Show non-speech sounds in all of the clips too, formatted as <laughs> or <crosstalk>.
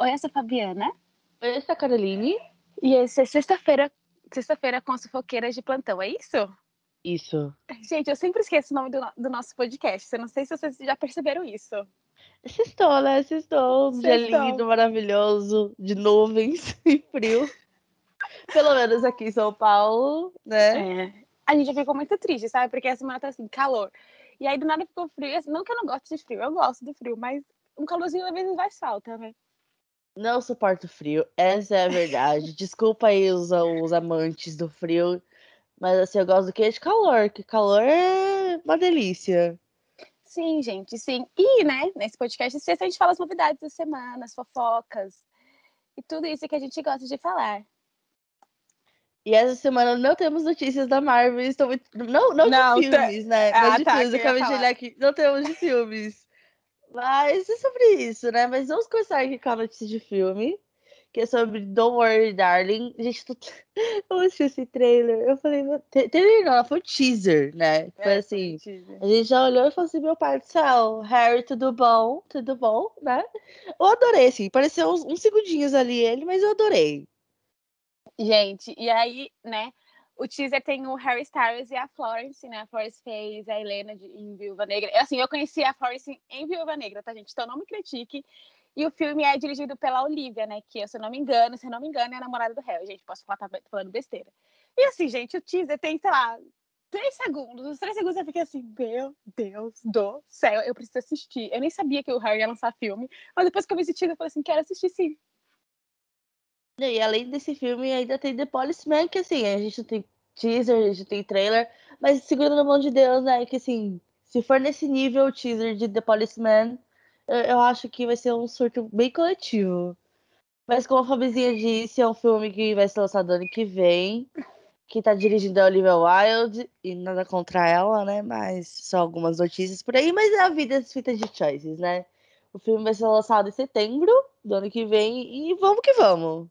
Oi, essa é a Fabiana. Oi, essa é a Caroline. E esse é sexta-feira, sexta-feira com as fofoqueiras de plantão, é isso? Isso. Gente, eu sempre esqueço o nome do, do nosso podcast. Eu não sei se vocês já perceberam isso. Sextou, né? Sextou. Um dia lindo, maravilhoso, de nuvens <laughs> e frio. Pelo menos aqui em São Paulo, né? É. A gente já ficou muito triste, sabe? Porque a semana tá assim, calor. E aí do nada ficou frio. Assim, Não que eu não gosto de frio, eu gosto do frio, mas um calorzinho às vezes faz falta, né? Não suporto frio, essa é a verdade. Desculpa aí os, os amantes do frio, mas assim, eu gosto do que de calor, que calor é uma delícia. Sim, gente, sim. E, né, nesse podcast sexta a gente fala as novidades da semana, as fofocas e tudo isso que a gente gosta de falar. E essa semana não temos notícias da Marvel, estou muito... não, não, Não, de tá- filmes, né? Ah, Mas de tá, filmes, eu acabei de olhar aqui, não temos de filmes. Mas é sobre isso, né? Mas vamos começar aqui com a notícia de filme, que é sobre Don't Worry, Darling. Gente, tô... <laughs> eu assisti esse trailer, eu falei, meu- trailer não, foi um teaser, né? Foi É, assim, gente. a gente já olhou e falou assim, meu pai do céu, Harry, tudo bom? Tudo bom, né? Eu adorei, assim, pareceu uns, uns segundinhos ali ele, mas eu adorei. Gente, e aí, né, o teaser tem o Harry Styles e a Florence, né? A Florence fez a Helena de, em Viúva Negra. Assim, eu conheci a Florence em Viúva Negra, tá, gente? Então não me critique. E o filme é dirigido pela Olivia, né? Que, se eu não me engano, se eu não me engano, é a namorada do Harry. Gente, posso falar, tá falando besteira. E assim, gente, o teaser tem, sei lá, três segundos. Os três segundos eu fiquei assim, meu Deus do céu, eu preciso assistir. Eu nem sabia que o Harry ia lançar filme, mas depois que eu vi esse teaser, eu falei assim, quero assistir sim. E além desse filme, ainda tem The Policeman, que assim, a gente tem teaser, a gente tem trailer, mas segurando na mão de Deus, né? Que assim, se for nesse nível o teaser de The Policeman, eu, eu acho que vai ser um surto bem coletivo. Mas como a Fabizinha disse, é um filme que vai ser lançado ano que vem. Que tá dirigindo a Olivia Wilde, e nada contra ela, né? Mas só algumas notícias por aí, mas é a vida das fitas de choices, né? O filme vai ser lançado em setembro do ano que vem, e vamos que vamos.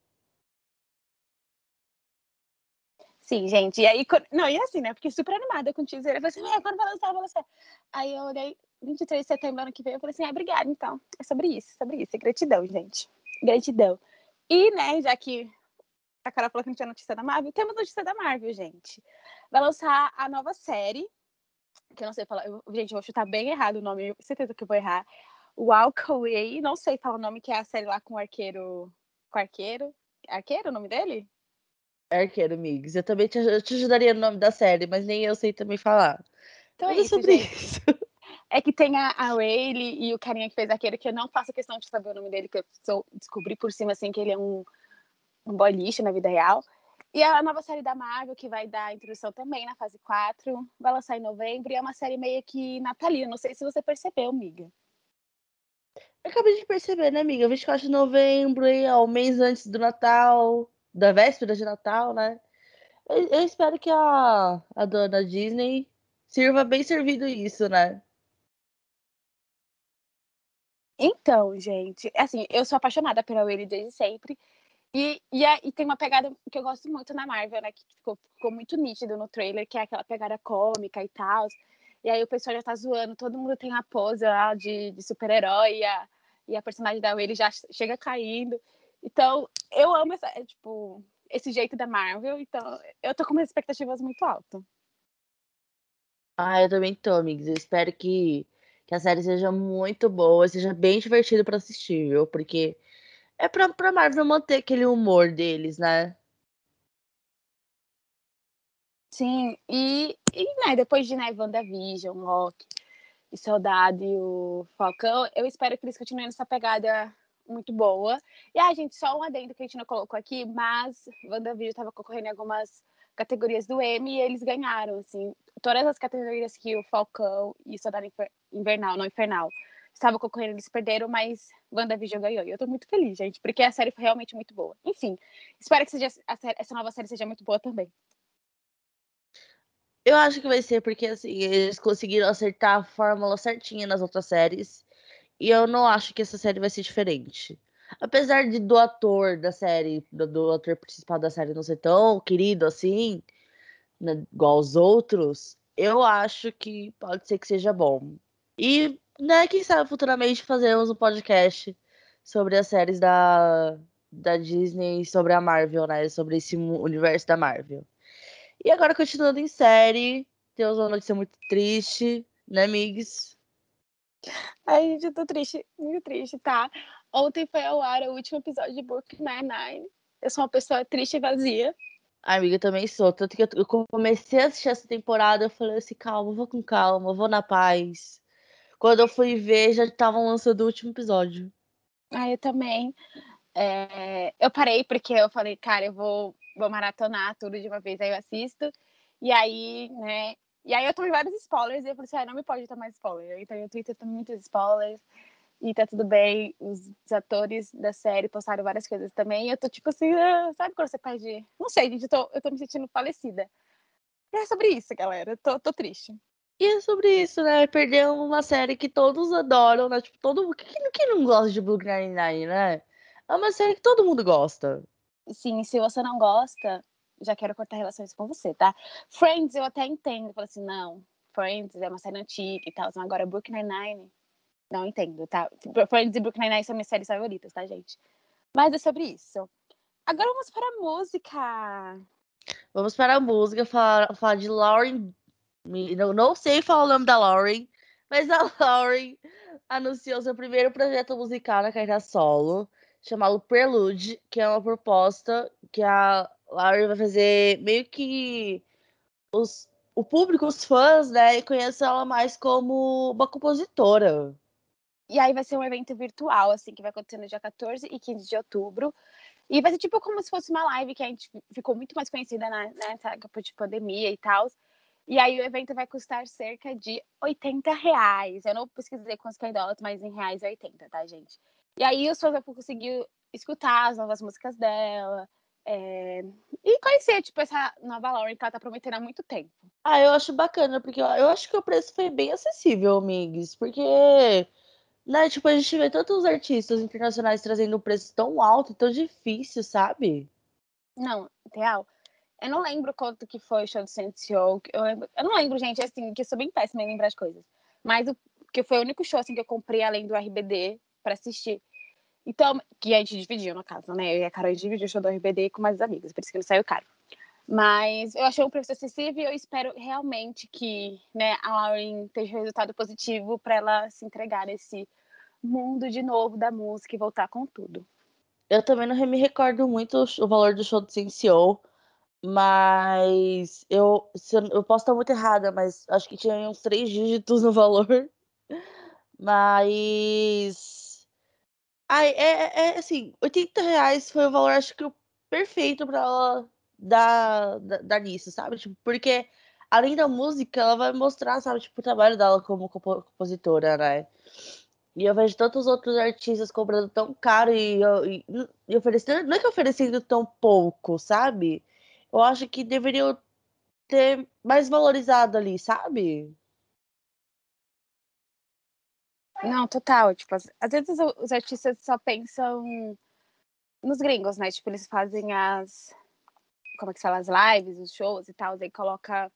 Sim, gente. E aí, não, e assim, né? Fiquei super animada com o teaser. Eu falei assim, é, quando vai lançar, vai lançar. Aí eu olhei, 23 de setembro, ano que vem, eu falei assim, ah, obrigada, então. É sobre isso, sobre isso. É gratidão, gente. Gratidão. E, né, já que a Carol falou que não tinha notícia da Marvel, temos notícia da Marvel, gente. Vai lançar a nova série, que eu não sei falar, eu- gente, eu vou chutar bem errado o nome, certeza que eu vou errar. Walk Away, não sei falar o nome, que é a série lá com o arqueiro. Com o arqueiro? Arqueiro o nome dele? Arqueiro Migs. Eu também te, eu te ajudaria no nome da série, mas nem eu sei também falar. Então é isso, sobre gente. isso. É que tem a, a Rayleigh e o carinha que fez aquele, que eu não faço questão de saber o nome dele, que eu sou, descobri por cima, assim, que ele é um, um boy lixo na vida real. E a nova série da Marvel, que vai dar a introdução também na fase 4, vai lançar em novembro, e é uma série meio que natalina. Não sei se você percebeu, amiga. Eu acabei de perceber, né, amiga? 24 de novembro, aí, ó, o mês antes do Natal, da véspera de Natal, né? Eu, espero que a, a dona Disney sirva bem servido isso, né? Então, gente, assim, eu sou apaixonada pela Rayleigh desde sempre. E, e, e tem uma pegada que eu gosto muito na Marvel, né? Que ficou, ficou muito nítido no trailer, que é aquela pegada cômica e tal. E aí o pessoal já tá zoando, todo mundo tem a pose lá de, de super-herói e a, e a personagem da Rayleigh já chega caindo. Então, eu amo essa, é, tipo, esse jeito da Marvel, então eu tô com umas expectativas muito altas. Ah, eu também tô, amigos. Eu espero que, que a série seja muito boa, seja bem divertida pra assistir, viu? Porque é pra, pra Marvel manter aquele humor deles, né? Sim, e, e né, depois de né, WandaVision, Loki, e Soldado e o Falcão, eu espero que eles continuem nessa pegada muito boa. E, ah, gente, só um adendo que a gente não colocou aqui, mas WandaVision estava concorrendo em algumas categorias do Emmy e eles ganharam, assim, todas as categorias que o Falcão e Soldado Infer- Invernal, não Infernal, estavam concorrendo, eles perderam, mas WandaVision ganhou. E eu tô muito feliz, gente, porque a série foi realmente muito boa. Enfim, espero que seja, série- essa nova série seja muito boa também. Eu acho que vai ser porque assim, eles conseguiram acertar a fórmula certinha nas outras séries. E eu não acho que essa série vai ser diferente. Apesar de do ator da série, do, do ator principal da série não ser tão querido assim, né, igual os outros, eu acho que pode ser que seja bom. E, né, quem sabe futuramente fazermos um podcast sobre as séries da, da Disney sobre a Marvel, né? Sobre esse universo da Marvel. E agora, continuando em série, temos uma notícia muito triste, né, Migs? Ai, gente, eu tô triste, muito triste, tá? Ontem foi ao ar o último episódio de Brooklyn Nine-Nine. Eu sou uma pessoa triste e vazia. Ai, amiga, eu também sou. Tanto que eu comecei a assistir essa temporada, eu falei assim, calma, vou com calma, vou na paz. Quando eu fui ver, já estavam lançando o último episódio. Ah, eu também. É... Eu parei porque eu falei, cara, eu vou, vou maratonar tudo de uma vez, aí eu assisto. E aí, né? E aí eu tomei vários spoilers e eu falei assim, ah, não me pode tomar spoiler. Então no Twitter tomei muitos spoilers e tá tudo bem. Os, atores da série postaram várias coisas também. E eu tô tipo assim, ah, sabe quando você perde. Não sei, gente, eu tô, eu tô me sentindo falecida. E é sobre isso, galera. Eu tô, tô triste. E é sobre isso, né? Perdeu uma série que todos adoram, né? Tipo, todo mundo. Quem, quem não gosta de Blue Nine-Nine, né? É uma série que todo mundo gosta. Sim, se você não gosta, já quero cortar relações com você, tá? Friends, eu até entendo. Eu falo assim, não, Friends é uma série antiga e tal. Agora, Brooklyn Nine-Nine não entendo, tá? Friends e Brooklyn Nine-Nine são minhas séries favoritas, tá, gente? Mas é sobre isso. Agora vamos para a música. Vamos para a música, falar, falar de Lauren. Não, não sei falar o nome da Lauren, mas a <laughs> Lauren anunciou seu primeiro projeto musical na carreira solo, chamado Prelude, que é uma proposta que a Lauren vai fazer meio que os, o público, os fãs, né, conheçam ela mais como uma compositora. E aí vai ser um evento virtual, assim, que vai acontecer no dia 14 e 15 de outubro. E vai ser tipo como se fosse uma live que a gente ficou muito mais conhecida na, nessa época de pandemia e tal. E aí o evento vai custar cerca de 80 reais. Eu não pesquisei quantos que é em dólares, mas em reais é 80, tá, gente? E aí os fãs vão conseguir escutar as novas músicas dela. É... E conhecer, tipo, essa nova Lauren que ela tá prometendo há muito tempo. Ah, eu acho bacana, porque eu acho que o preço foi bem acessível, amigos. Porque né, tipo, a gente vê tantos artistas internacionais trazendo um preço tão alto, tão difícil, sabe? Não, real. Eu não lembro quanto que foi o show do Sensio. Eu, lembro... eu não lembro, gente, assim, que eu sou bem péssima em lembrar as coisas. Mas o que foi o único show assim, que eu comprei além do RBD para assistir. Então, que a gente dividiu, no caso, né? Eu e a Carol dividiu o show do RBD com mais amigos, por isso que não saiu caro. Mas eu achei um preço acessível e eu espero realmente que né, a Lauren tenha resultado positivo para ela se entregar nesse mundo de novo da música e voltar com tudo. Eu também não me recordo muito o valor do show do Sensio, mas eu, eu posso estar muito errada, mas acho que tinha uns três dígitos no valor. <laughs> Mas. Ai, é, é assim, 80 reais foi o valor, acho que perfeito para ela dar, dar nisso, sabe? Tipo, porque além da música, ela vai mostrar, sabe, tipo, o trabalho dela como compositora, né? E eu vejo tantos outros artistas cobrando tão caro e, e, e oferecendo. Não é que oferecendo tão pouco, sabe? Eu acho que deveriam ter mais valorizado ali, sabe? Não, total. Tipo, às, às vezes os artistas só pensam nos gringos, né? Tipo, eles fazem as. Como é que fala? As lives, os shows e tal, aí coloca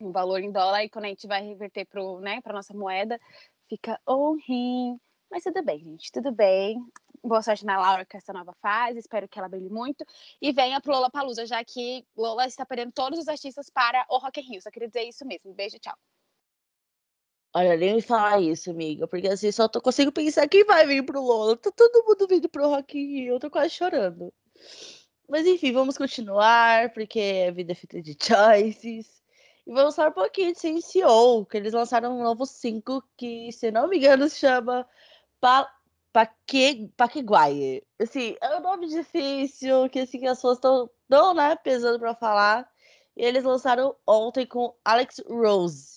um valor em dólar e quando a gente vai reverter pro, né, pra nossa moeda, fica horrível. Mas tudo bem, gente, tudo bem. Boa sorte na Laura com essa nova fase, espero que ela brilhe muito. E venha pro Lola Palusa, já que Lola está perdendo todos os artistas para o Rock in Rio. Só queria dizer isso mesmo. Beijo, tchau. Olha, nem me falar isso, amiga, porque assim, só tô, consigo pensar quem vai vir pro Lola. Tá todo mundo vindo pro Rock in Rio, eu tô quase chorando. Mas enfim, vamos continuar, porque a vida é feita de choices. E vamos falar um pouquinho de CNCO, que eles lançaram um novo 5 que, se não me engano, se chama pa Paque. Assim, é um nome difícil, que assim, as pessoas estão tão, né, pesando para falar. E eles lançaram ontem com Alex Rose.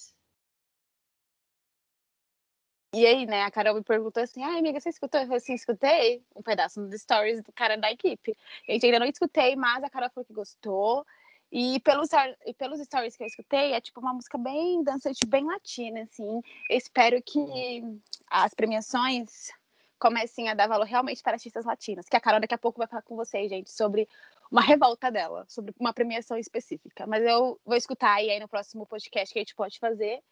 E aí, né, a Carol me perguntou assim, ai, amiga, você escutou? Eu falei assim, escutei um pedaço dos stories do cara da equipe. A gente ainda não escutei, mas a Carol falou que gostou. E pelos, e pelos stories que eu escutei, é tipo uma música bem dançante, bem latina, assim. Eu espero que as premiações comecem a dar valor realmente para artistas latinas. Que a Carol daqui a pouco vai falar com vocês, gente, sobre uma revolta dela, sobre uma premiação específica. Mas eu vou escutar e aí no próximo podcast que a gente pode fazer,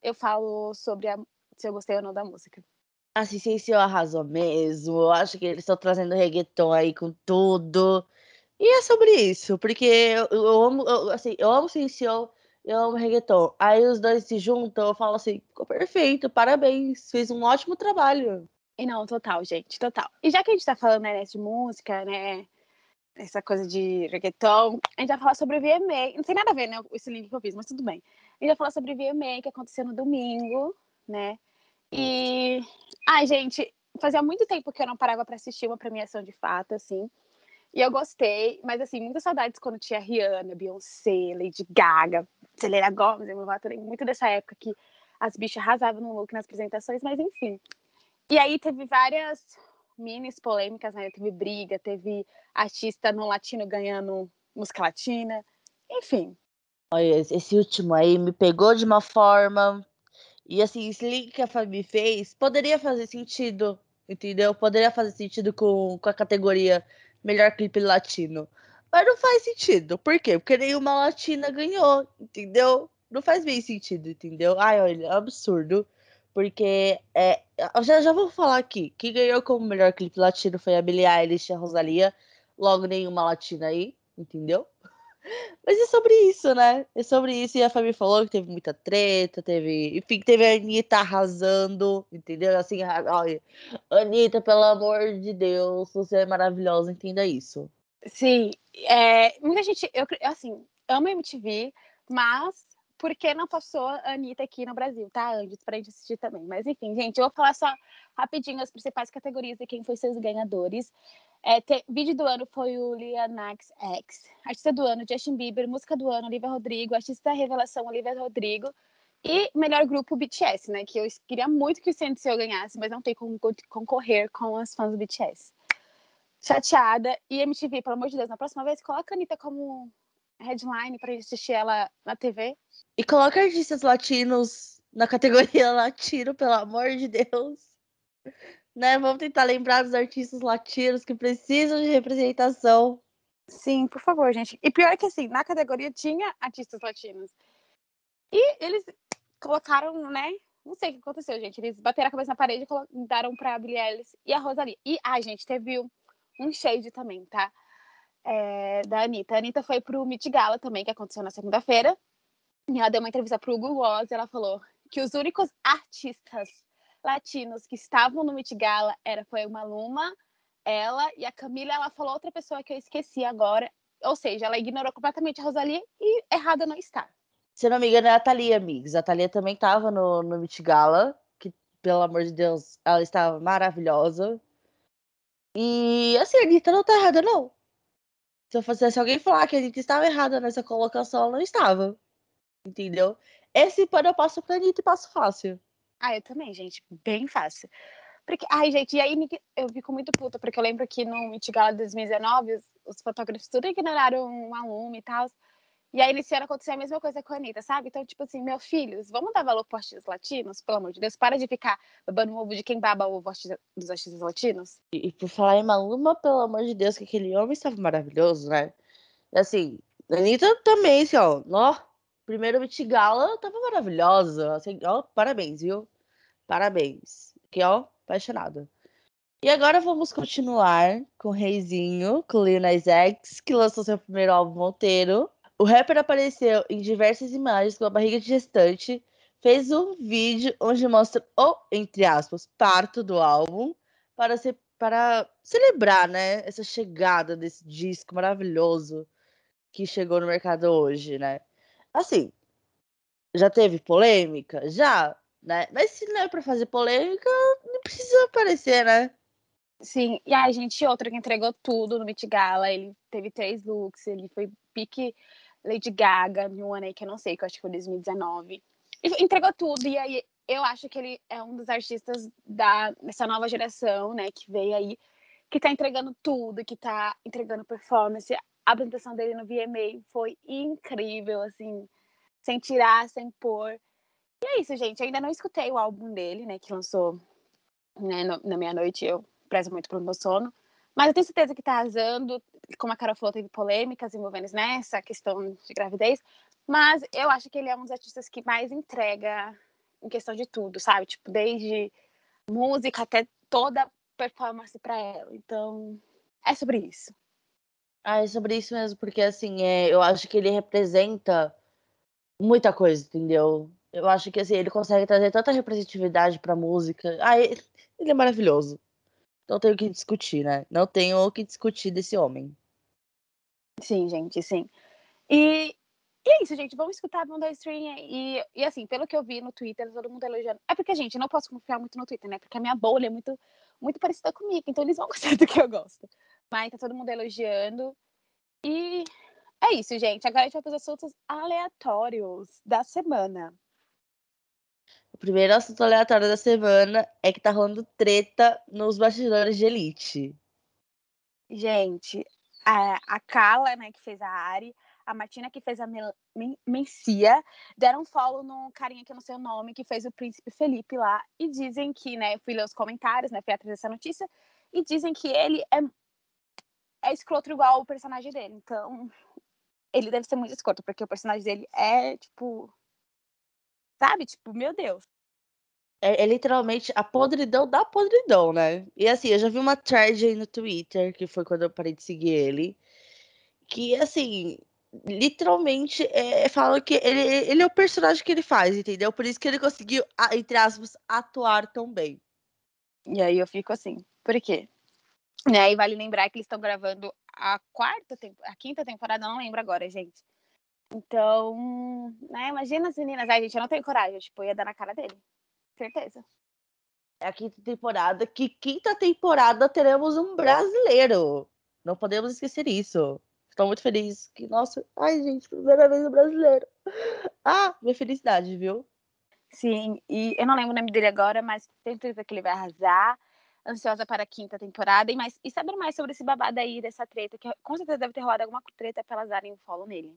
eu falo sobre a, se eu gostei ou não da música. Assim, Sensei arrasou mesmo. Eu acho que eles estão trazendo reggaeton aí com tudo. E é sobre isso, porque eu, eu amo, eu, assim, eu amo Sensei, eu amo reggaeton. Aí os dois se juntam, eu falo assim, ficou perfeito, parabéns, fez um ótimo trabalho. E não, total, gente, total. E já que a gente tá falando né, de música, né, essa coisa de reggaeton, a gente vai falar sobre o VMA. Não tem nada a ver, né, esse link que eu fiz, mas tudo bem. A gente vai falar sobre o VMA, que aconteceu no domingo, né, e... Ai, gente, fazia muito tempo que eu não parava para assistir uma premiação de fato, assim. E eu gostei, mas assim, muitas saudades quando tinha Rihanna, Beyoncé, Lady Gaga, Selena Gomez, eu me muito dessa época que as bichas arrasavam no look nas apresentações, mas enfim. E aí teve várias minis polêmicas, né? Teve briga, teve artista no latino ganhando música latina, enfim. Olha, esse último aí me pegou de uma forma. E assim, esse link que a Fabi fez poderia fazer sentido, entendeu? Poderia fazer sentido com, com a categoria melhor clipe latino. Mas não faz sentido. Por quê? Porque nenhuma latina ganhou, entendeu? Não faz bem sentido, entendeu? Ai, olha, é absurdo. Porque é, já, já vou falar aqui. Quem ganhou como melhor clipe latino foi a Billie Eilish e a Rosalia. Logo, nenhuma latina aí, entendeu? Mas é sobre isso, né? É sobre isso. E a Fabi falou que teve muita treta, teve. Enfim, teve a Anitta arrasando, entendeu? Assim, olha, Anitta, pelo amor de Deus, você é maravilhosa, entenda isso. Sim, é, muita gente, eu assim, amo MTV, mas por que não passou a Anitta aqui no Brasil, tá? Antes, pra gente assistir também. Mas enfim, gente, eu vou falar só rapidinho as principais categorias e quem foi seus ganhadores. É, te, vídeo do ano foi o Lianax X. Artista do ano, Justin Bieber. Música do ano, Olivia Rodrigo. Artista da revelação, Olivia Rodrigo. E melhor grupo, BTS, né? Que eu queria muito que o CNCO ganhasse, mas não tem como concorrer com as fãs do BTS. Chateada. E MTV, pelo amor de Deus, na próxima vez, coloca a Anitta como headline pra gente assistir ela na TV. E coloca artistas latinos na categoria <laughs> latino, pelo amor de Deus. Né? Vamos tentar lembrar dos artistas latinos que precisam de representação. Sim, por favor, gente. E pior que assim, na categoria tinha artistas latinos. E eles colocaram, né? Não sei o que aconteceu, gente. Eles bateram a cabeça na parede e deram pra Billie Eilish e a Rosalie. E, ai, gente, teve um shade também, tá? é, da Anitta. A Anitta foi pro Met Gala também, que aconteceu na segunda-feira. E ela deu uma entrevista pro Google Oz e ela falou que os únicos artistas latinos que estavam no Met Gala era, foi uma Luma, ela e a Camila. Ela falou outra pessoa que eu esqueci agora. Ou seja, ela ignorou completamente a Rosalie e errada não está. Se não me engano, é a Thalia, amigos. A Thalia também estava no, no Met Gala, que, pelo amor de Deus, ela estava maravilhosa. E, assim, a Anitta não tá errada, não. Se, fosse, se alguém falar que a gente estava errada nessa colocação, ela não estava. Entendeu? Esse pano eu passo pra Anitta e passo fácil. Ah, eu também, gente. Bem fácil. Porque, ai, gente, e aí eu fico muito puta, porque eu lembro que no Meet Gala 2019, os, os fotógrafos tudo ignoraram um aluno e tal. E aí, nesse ano, aconteceu a mesma coisa com a Anitta, sabe? Então, tipo assim, meus filhos, vamos dar valor para artistas latinos, pelo amor de Deus. Para de ficar babando ovo de quem baba o ovo dos artistas latinos. E, e por falar em Maluma, pelo amor de Deus, que aquele homem estava maravilhoso, né? Assim, a Anitta também, assim, ó. ó primeiro Met Gala tava maravilhosa. Assim, ó, parabéns, viu? Parabéns. Aqui, ó, apaixonada. E agora vamos continuar com o Reizinho, com o Lil Nas X, que lançou seu primeiro álbum Monteiro. O rapper apareceu em diversas imagens com a barriga de gestante, fez um vídeo onde mostra o, entre aspas, parto do álbum para, para celebrar, né, essa chegada desse disco maravilhoso que chegou no mercado hoje, né? Assim, já teve polêmica? Já, né? Mas se não é para fazer polêmica, não precisa aparecer, né? Sim, e a gente, outra que entregou tudo no Met Gala, ele teve três looks, ele foi pique Lady Gaga, ano aí que eu não sei, que eu acho que foi 2019. E entregou tudo, e aí eu acho que ele é um dos artistas da, dessa nova geração, né, que veio aí, que tá entregando tudo, que tá entregando performance. A apresentação dele no VMA foi incrível, assim, sem tirar, sem pôr. E é isso, gente. Eu ainda não escutei o álbum dele, né, que lançou né, no, na meia-noite. Eu prezo muito pelo meu sono. Mas eu tenho certeza que está arrasando. Como a Carol falou, teve polêmicas envolvendo nessa questão de gravidez. Mas eu acho que ele é um dos artistas que mais entrega em questão de tudo, sabe? Tipo, desde música, até toda performance para ela. Então, é sobre isso. Ah, é sobre isso mesmo, porque assim, é, eu acho que ele representa muita coisa, entendeu? Eu acho que assim, ele consegue trazer tanta representatividade pra música. Ah, ele, é maravilhoso. Não tenho o que discutir, né? Não tenho o que discutir desse homem. Sim, gente, sim. E, e é isso, gente. Vamos escutar a Banda Stream. E, e assim, pelo que eu vi no Twitter, todo mundo elogiando. É porque, gente, eu não posso confiar muito no Twitter, né? Porque a minha bolha é muito, muito parecida comigo. Então eles vão <laughs> gostar do que eu gosto. Mas tá todo mundo elogiando. E é isso, gente. Agora a gente vai para os assuntos aleatórios da semana. O primeiro assunto aleatório da semana é que tá rolando treta nos bastidores de Elite. Gente, a, a Carla, né, que fez a Ari, a Martina, que fez a Mencia, deram um follow no carinha que eu não sei o nome, que fez o Príncipe Felipe lá, e dizem que, né, fui ler os comentários, né, fui atrás dessa notícia, e dizem que ele é, é escroto igual o personagem dele, então ele deve ser muito escroto, porque o personagem dele é, tipo, sabe, tipo, meu Deus. É, é, literalmente a podridão da podridão, né? E assim, eu já vi uma thread aí no Twitter, que foi quando eu parei de seguir ele, que assim, literalmente é, fala que ele, ele é o personagem que ele faz, entendeu? Por isso que ele conseguiu, entre aspas, atuar tão bem. E aí eu fico assim, por quê? Né? E vale lembrar que eles estão gravando a quarta, a quinta temporada, não lembro agora, gente. Então, né, imagina as meninas, ai, gente, eu não tenho coragem, tipo, ia dar na cara dele. Certeza. É a quinta temporada, que quinta temporada teremos um brasileiro. Não podemos esquecer isso. Estou muito feliz. Que, nossa, ai, gente, primeira vez no brasileiro. Ah, minha felicidade, viu? Sim, e eu não lembro o nome dele agora, mas tenho certeza que ele vai arrasar. Ansiosa para a quinta temporada. E, mais, e saber mais sobre esse babado aí, dessa treta, que com certeza deve ter rolado alguma treta para elas darem um follow nele.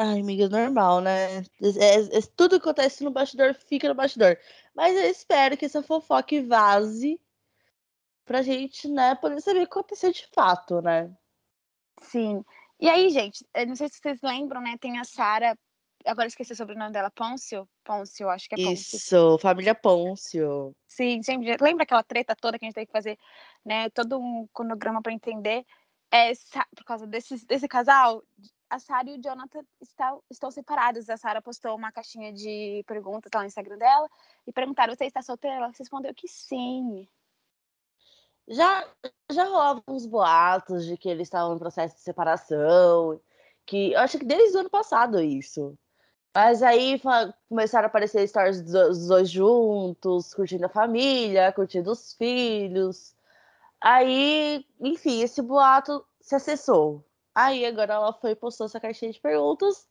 Ai, amiga, normal, né? É, é, tudo que acontece no bastidor fica no bastidor. Mas eu espero que essa fofoca vaze pra gente, né, poder saber o que aconteceu de fato, né? Sim. E aí, gente, não sei se vocês lembram, né? Tem a Sara, agora esqueci sobre o nome dela, Pôncio? Pôncio, acho que é Pôncio. Isso, família Pôncio. Sim, sempre. Lembra aquela treta toda que a gente tem que fazer, né? Todo um cronograma para entender. É, por causa desse, desse casal, a Sara e o Jonathan estão, separados. A Sara postou uma caixinha de perguntas lá no Instagram dela e perguntaram: Você está solteira? Ela respondeu que sim. Já, já rolavam uns boatos de que eles estavam em processo de separação, que eu acho que desde o ano passado isso. Mas aí começaram a aparecer stories dos dois juntos, curtindo a família, curtindo os filhos. Aí, enfim, esse boato se acessou. Aí agora ela foi postou essa caixinha de perguntas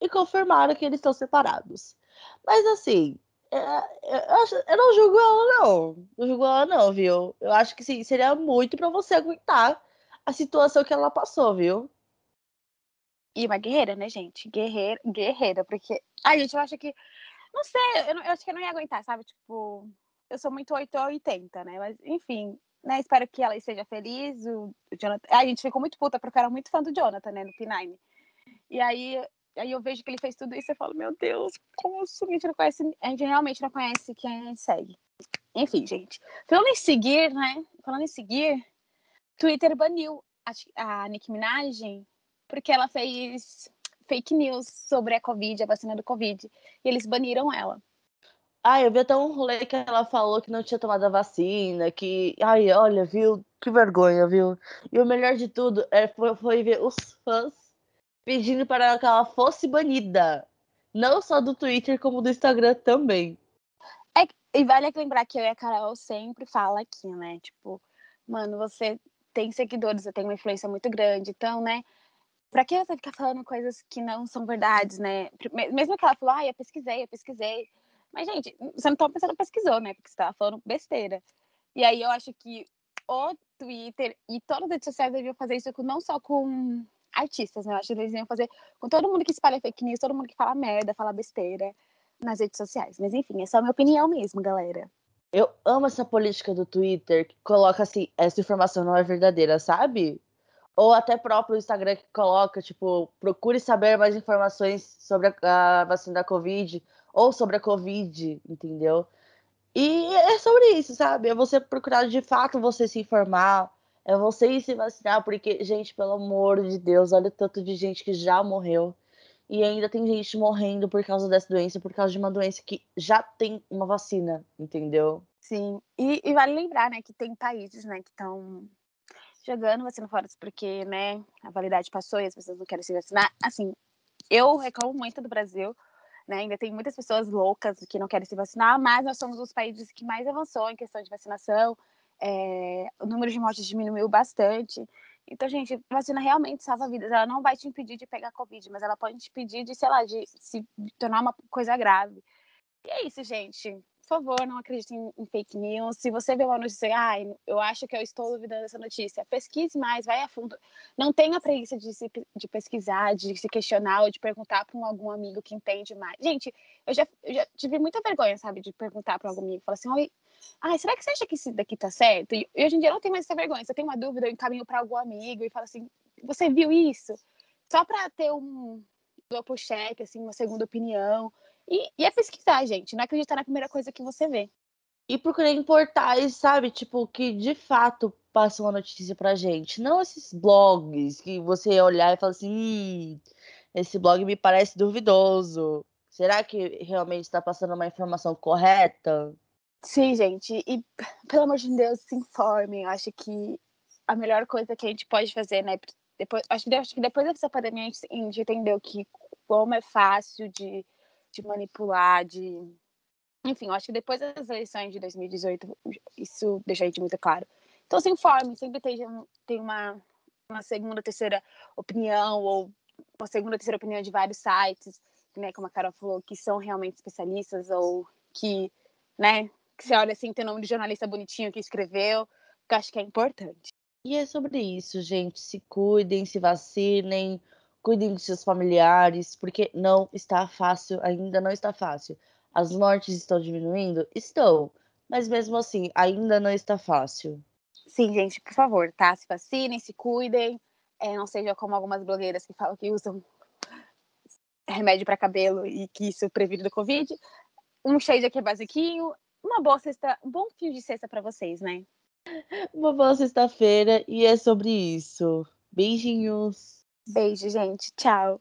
e confirmaram que eles estão separados. Mas assim, é, é, eu, eu, não julgo ela, não. Não julgo ela, não, viu? Eu acho que sim, seria muito para você aguentar a situação que ela passou, viu? E uma guerreira, né, gente? Guerreira, guerreira, porque. Ai, gente, eu acho que. Não sei, eu, eu acho que eu não ia aguentar, sabe? Tipo, eu sou muito 8 ou 80, né? Mas, enfim, né? Espero que ela esteja feliz. O, Jonathan... A gente ficou muito puta, porque eu era muito fã do Jonathan, né? No P9. E aí, aí eu vejo que ele fez tudo isso e falo, meu Deus, como assim? A gente não conhece, a gente realmente não conhece quem a gente segue. Enfim, gente. Falando em seguir, né? Falando em seguir, Twitter baniu a, a Nicki Minaj porque ela fez fake news sobre a Covid, a vacina do Covid. E eles baniram ela. Ah, eu vi até um rolê que ela falou que não tinha tomado a vacina, que. Ai, olha, viu? Que vergonha, viu? E o melhor de tudo é, foi, foi ver os fãs pedindo para que ela fosse banida. Não só do Twitter, como do Instagram também. É, e vale lembrar que eu e a Carol sempre fala aqui, né? Tipo, mano, você tem seguidores, você tem uma influência muito grande, então, né? Pra que você ficar falando coisas que não são verdades, né? Mesmo que ela falou, ah, eu pesquisei, eu pesquisei. Mas, gente, você não tá pensando pesquisou, né? Porque você tava falando besteira. E aí eu acho que o Twitter e todas as redes sociais deviam fazer isso não só com artistas, né? Eu acho que eles deviam fazer com todo mundo que espalha fake news, todo mundo que fala merda, fala besteira nas redes sociais. Mas enfim, essa é a minha opinião mesmo, galera. Eu amo essa política do Twitter que coloca assim, essa informação não é verdadeira, sabe? Ou até próprio Instagram que coloca, tipo, procure saber mais informações sobre a, a vacina da Covid ou sobre a Covid, entendeu? E é sobre isso, sabe? É você procurar de fato você se informar, é você ir se vacinar, porque, gente, pelo amor de Deus, olha o tanto de gente que já morreu. E ainda tem gente morrendo por causa dessa doença, por causa de uma doença que já tem uma vacina, entendeu? Sim, e, e vale lembrar, né, que tem países, né, que estão jogando vacina fora porque, né, a validade passou e as pessoas não querem se vacinar. Assim, eu reclamo muito do Brasil, né, ainda tem muitas pessoas loucas que não querem se vacinar, mas nós somos os países que mais avançou em questão de vacinação, é, o número de mortes diminuiu bastante. Então, gente, vacina realmente salva vidas. Ela não vai te impedir de pegar Covid, mas ela pode te impedir de, sei lá, de se tornar uma coisa grave. E é isso, gente favor, não acredite em, em, fake news. Se você vê uma notícia, ah, eu acho que eu estou duvidando dessa notícia, pesquise mais, vai a fundo. Não tenha preguiça de, se, de pesquisar, de se questionar ou de perguntar para um, algum amigo que entende mais. Gente, eu já, eu já tive muita vergonha, sabe, de perguntar para algum amigo. Falar assim, oi, será que você acha que isso daqui tá certo? E, hoje em dia eu não tenho mais essa vergonha. Se eu tenho uma dúvida, eu encaminho para algum amigo e falo assim, você viu isso? Só para ter um duplo check, assim, uma segunda opinião. E, e é pesquisar, gente. Não acreditar na primeira coisa que você vê. E procurar em portais, sabe? Tipo, que de fato passam a notícia pra gente. Não esses blogs que você olhar e fala assim: hum, esse blog me parece duvidoso. Será que realmente está passando uma informação correta? Sim, gente. E, pelo amor de Deus, se informem. Eu acho que a melhor coisa que a gente pode fazer, né? Depois, acho, que, acho que depois dessa pandemia a gente entendeu que como é fácil de de manipular, de. Enfim, eu acho que depois das eleições de 2018, isso deixa a gente muito claro. Então, se informe, sempre tem, uma, uma segunda, terceira opinião, ou uma segunda, terceira opinião de vários sites, né, como a Carol falou, que são realmente especialistas, ou que, né, que você olha assim, tem o nome de jornalista bonitinho que escreveu, que acho que é importante. E é sobre isso, gente. Se cuidem, se vacinem, cuidem de seus familiares, porque não está fácil, ainda não está fácil. As mortes estão diminuindo? Estão, mas mesmo assim, ainda não está fácil. Sim, gente, por favor, tá? Se vacinem, se cuidem. É, não seja como algumas blogueiras que falam que usam remédio para cabelo e que isso previne do Covid. Um shade aqui é basiquinho. Uma boa sexta, um bom fio de sexta para vocês, né? <laughs> Uma boa sexta-feira e é sobre isso. Beijinhos. Beijo, gente. Tchau.